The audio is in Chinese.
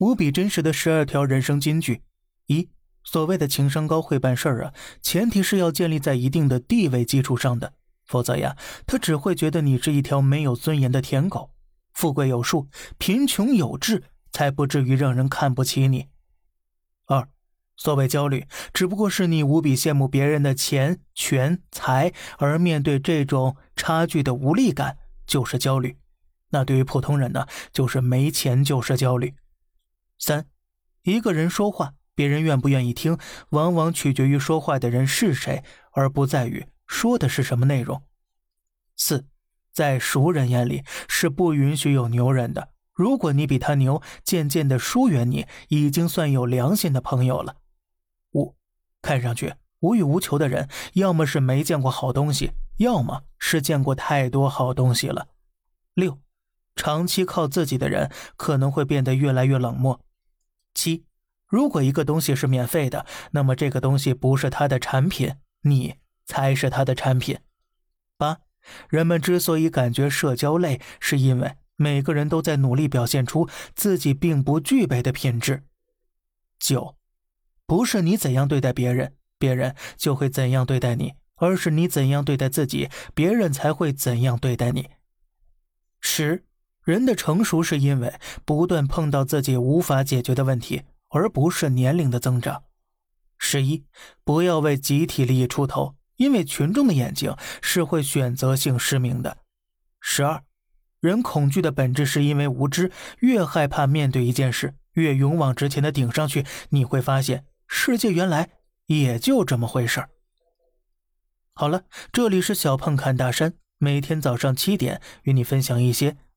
无比真实的十二条人生金句：一、所谓的情商高会办事儿啊，前提是要建立在一定的地位基础上的，否则呀，他只会觉得你是一条没有尊严的舔狗。富贵有数，贫穷有志，才不至于让人看不起你。二。所谓焦虑，只不过是你无比羡慕别人的钱、权、财，而面对这种差距的无力感，就是焦虑。那对于普通人呢，就是没钱就是焦虑。三，一个人说话，别人愿不愿意听，往往取决于说话的人是谁，而不在于说的是什么内容。四，在熟人眼里是不允许有牛人的。如果你比他牛，渐渐的疏远你，已经算有良心的朋友了。五，看上去无欲无求的人，要么是没见过好东西，要么是见过太多好东西了。六，长期靠自己的人可能会变得越来越冷漠。七，如果一个东西是免费的，那么这个东西不是他的产品，你才是他的产品。八，人们之所以感觉社交累，是因为每个人都在努力表现出自己并不具备的品质。九。不是你怎样对待别人，别人就会怎样对待你，而是你怎样对待自己，别人才会怎样对待你。十，人的成熟是因为不断碰到自己无法解决的问题，而不是年龄的增长。十一，不要为集体利益出头，因为群众的眼睛是会选择性失明的。十二，人恐惧的本质是因为无知，越害怕面对一件事，越勇往直前的顶上去，你会发现。世界原来也就这么回事。好了，这里是小胖侃大山，每天早上七点与你分享一些